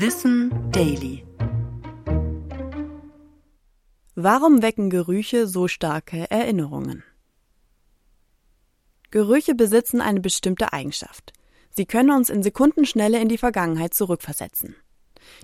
Wissen Daily. Warum wecken Gerüche so starke Erinnerungen? Gerüche besitzen eine bestimmte Eigenschaft. Sie können uns in Sekundenschnelle in die Vergangenheit zurückversetzen.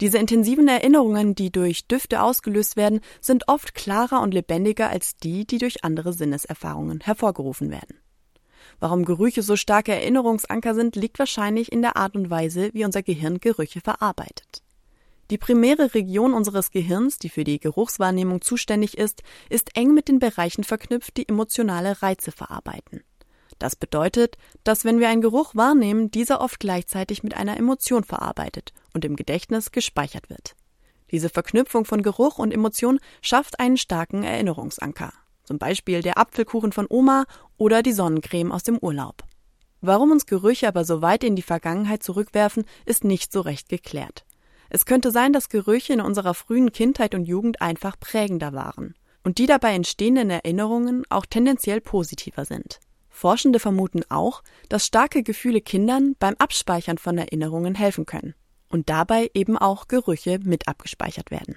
Diese intensiven Erinnerungen, die durch Düfte ausgelöst werden, sind oft klarer und lebendiger als die, die durch andere Sinneserfahrungen hervorgerufen werden. Warum Gerüche so starke Erinnerungsanker sind, liegt wahrscheinlich in der Art und Weise, wie unser Gehirn Gerüche verarbeitet. Die primäre Region unseres Gehirns, die für die Geruchswahrnehmung zuständig ist, ist eng mit den Bereichen verknüpft, die emotionale Reize verarbeiten. Das bedeutet, dass wenn wir einen Geruch wahrnehmen, dieser oft gleichzeitig mit einer Emotion verarbeitet und im Gedächtnis gespeichert wird. Diese Verknüpfung von Geruch und Emotion schafft einen starken Erinnerungsanker zum Beispiel der Apfelkuchen von Oma oder die Sonnencreme aus dem Urlaub. Warum uns Gerüche aber so weit in die Vergangenheit zurückwerfen, ist nicht so recht geklärt. Es könnte sein, dass Gerüche in unserer frühen Kindheit und Jugend einfach prägender waren und die dabei entstehenden Erinnerungen auch tendenziell positiver sind. Forschende vermuten auch, dass starke Gefühle Kindern beim Abspeichern von Erinnerungen helfen können und dabei eben auch Gerüche mit abgespeichert werden.